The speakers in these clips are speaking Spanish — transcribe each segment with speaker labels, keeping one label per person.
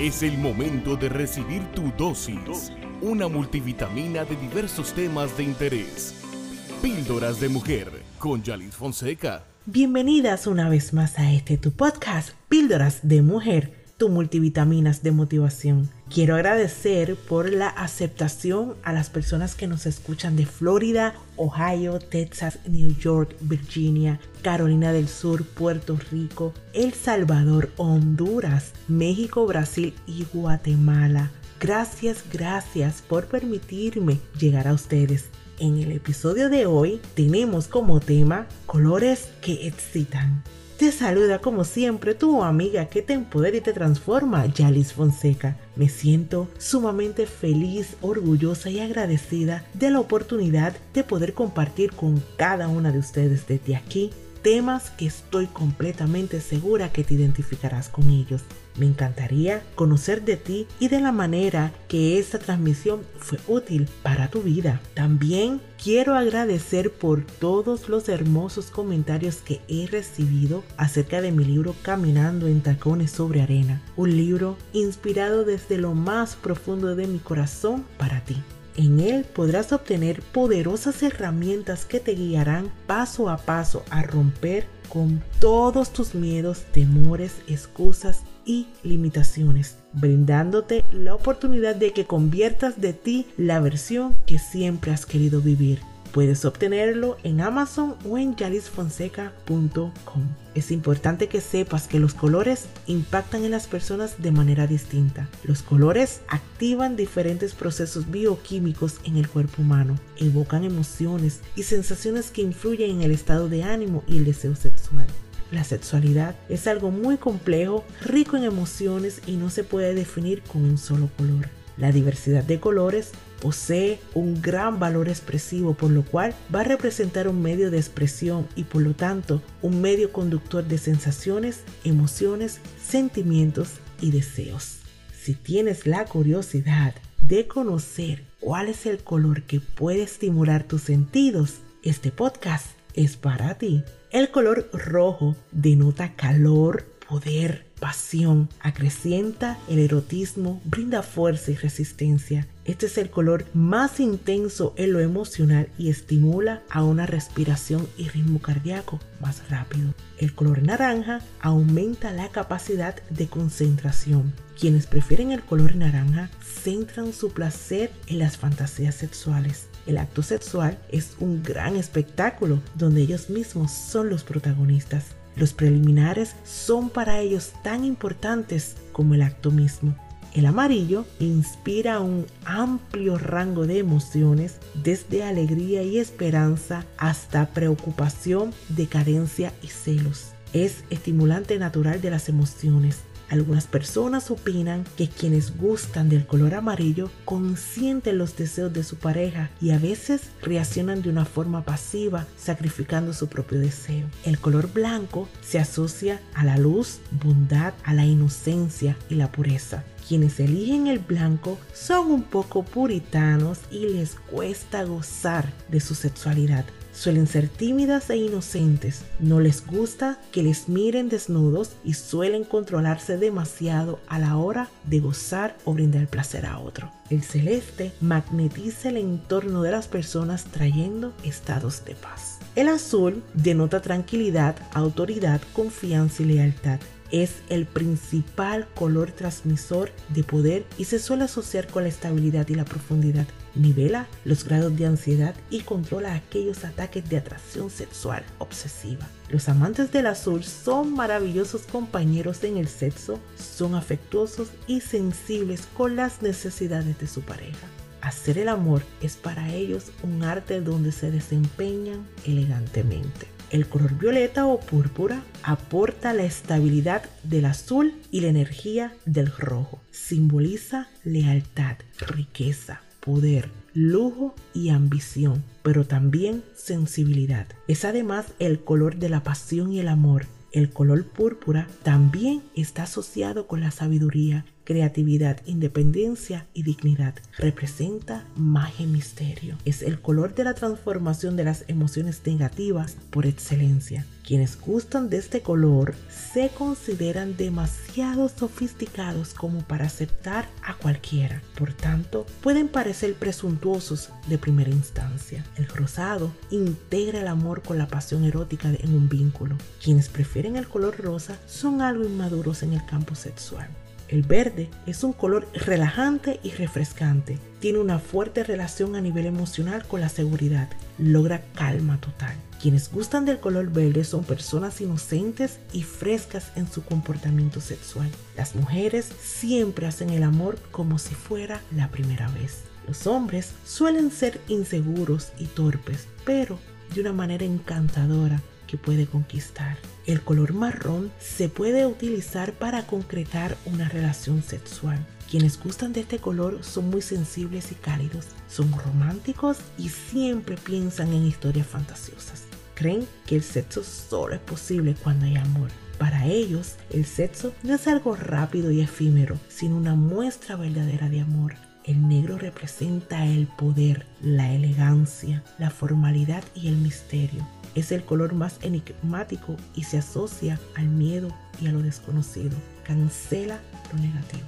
Speaker 1: Es el momento de recibir tu dosis, una multivitamina de diversos temas de interés. Píldoras de Mujer con Yalis Fonseca.
Speaker 2: Bienvenidas una vez más a este tu podcast, Píldoras de Mujer tu multivitaminas de motivación. Quiero agradecer por la aceptación a las personas que nos escuchan de Florida, Ohio, Texas, New York, Virginia, Carolina del Sur, Puerto Rico, El Salvador, Honduras, México, Brasil y Guatemala. Gracias, gracias por permitirme llegar a ustedes. En el episodio de hoy tenemos como tema colores que excitan. Te saluda como siempre tu amiga que te empodera y te transforma, Yalis Fonseca. Me siento sumamente feliz, orgullosa y agradecida de la oportunidad de poder compartir con cada una de ustedes desde aquí temas que estoy completamente segura que te identificarás con ellos. Me encantaría conocer de ti y de la manera que esta transmisión fue útil para tu vida. También quiero agradecer por todos los hermosos comentarios que he recibido acerca de mi libro Caminando en Tacones sobre Arena, un libro inspirado desde lo más profundo de mi corazón para ti. En él podrás obtener poderosas herramientas que te guiarán paso a paso a romper con todos tus miedos, temores, excusas y limitaciones, brindándote la oportunidad de que conviertas de ti la versión que siempre has querido vivir. Puedes obtenerlo en Amazon o en yalisfonseca.com. Es importante que sepas que los colores impactan en las personas de manera distinta. Los colores activan diferentes procesos bioquímicos en el cuerpo humano, evocan emociones y sensaciones que influyen en el estado de ánimo y el deseo sexual. La sexualidad es algo muy complejo, rico en emociones y no se puede definir con un solo color. La diversidad de colores posee un gran valor expresivo, por lo cual va a representar un medio de expresión y por lo tanto un medio conductor de sensaciones, emociones, sentimientos y deseos. Si tienes la curiosidad de conocer cuál es el color que puede estimular tus sentidos, este podcast es para ti. El color rojo denota calor, poder, pasión, acrecienta el erotismo, brinda fuerza y resistencia. Este es el color más intenso en lo emocional y estimula a una respiración y ritmo cardíaco más rápido. El color naranja aumenta la capacidad de concentración. Quienes prefieren el color naranja centran su placer en las fantasías sexuales. El acto sexual es un gran espectáculo donde ellos mismos son los protagonistas. Los preliminares son para ellos tan importantes como el acto mismo. El amarillo inspira un amplio rango de emociones, desde alegría y esperanza hasta preocupación, decadencia y celos. Es estimulante natural de las emociones, algunas personas opinan que quienes gustan del color amarillo consienten los deseos de su pareja y a veces reaccionan de una forma pasiva, sacrificando su propio deseo. El color blanco se asocia a la luz, bondad, a la inocencia y la pureza. Quienes eligen el blanco son un poco puritanos y les cuesta gozar de su sexualidad. Suelen ser tímidas e inocentes, no les gusta que les miren desnudos y suelen controlarse demasiado a la hora de gozar o brindar placer a otro. El celeste magnetiza el entorno de las personas trayendo estados de paz. El azul denota tranquilidad, autoridad, confianza y lealtad es el principal color transmisor de poder y se suele asociar con la estabilidad y la profundidad. Nivela los grados de ansiedad y controla aquellos ataques de atracción sexual obsesiva. Los amantes del azul son maravillosos compañeros en el sexo, son afectuosos y sensibles con las necesidades de su pareja. Hacer el amor es para ellos un arte donde se desempeñan elegantemente. El color violeta o púrpura aporta la estabilidad del azul y la energía del rojo. Simboliza lealtad, riqueza, poder, lujo y ambición, pero también sensibilidad. Es además el color de la pasión y el amor. El color púrpura también está asociado con la sabiduría creatividad, independencia y dignidad. Representa magia y misterio. Es el color de la transformación de las emociones negativas por excelencia. Quienes gustan de este color se consideran demasiado sofisticados como para aceptar a cualquiera. Por tanto, pueden parecer presuntuosos de primera instancia. El rosado integra el amor con la pasión erótica en un vínculo. Quienes prefieren el color rosa son algo inmaduros en el campo sexual. El verde es un color relajante y refrescante. Tiene una fuerte relación a nivel emocional con la seguridad. Logra calma total. Quienes gustan del color verde son personas inocentes y frescas en su comportamiento sexual. Las mujeres siempre hacen el amor como si fuera la primera vez. Los hombres suelen ser inseguros y torpes, pero de una manera encantadora que puede conquistar. El color marrón se puede utilizar para concretar una relación sexual. Quienes gustan de este color son muy sensibles y cálidos, son románticos y siempre piensan en historias fantasiosas. Creen que el sexo solo es posible cuando hay amor. Para ellos, el sexo no es algo rápido y efímero, sino una muestra verdadera de amor. El negro representa el poder, la elegancia, la formalidad y el misterio. Es el color más enigmático y se asocia al miedo y a lo desconocido. Cancela lo negativo.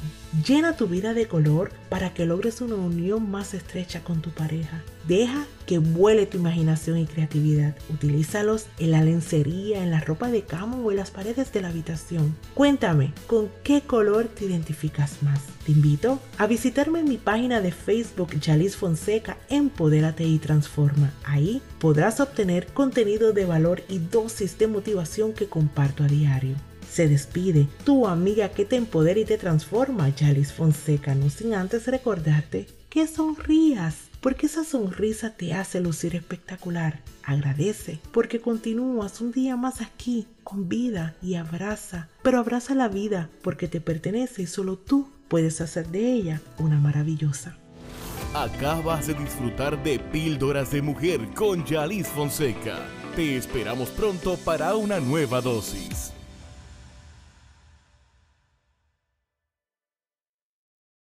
Speaker 2: Llena tu vida de color para que logres una unión más estrecha con tu pareja. Deja que vuele tu imaginación y creatividad. Utilízalos en la lencería, en la ropa de cama o en las paredes de la habitación. Cuéntame, ¿con qué color te identificas más? Te invito a visitarme en mi página de Facebook Yalis Fonseca Empodérate y Transforma. Ahí podrás obtener contenido de valor y dosis de motivación que comparto a diario se despide tu amiga que te empodera y te transforma, Yalis Fonseca, no sin antes recordarte que sonrías, porque esa sonrisa te hace lucir espectacular. Agradece porque continúas un día más aquí, con vida y abraza, pero abraza la vida porque te pertenece y solo tú puedes hacer de ella una maravillosa.
Speaker 1: Acabas de disfrutar de Píldoras de Mujer con Yalis Fonseca. Te esperamos pronto para una nueva dosis.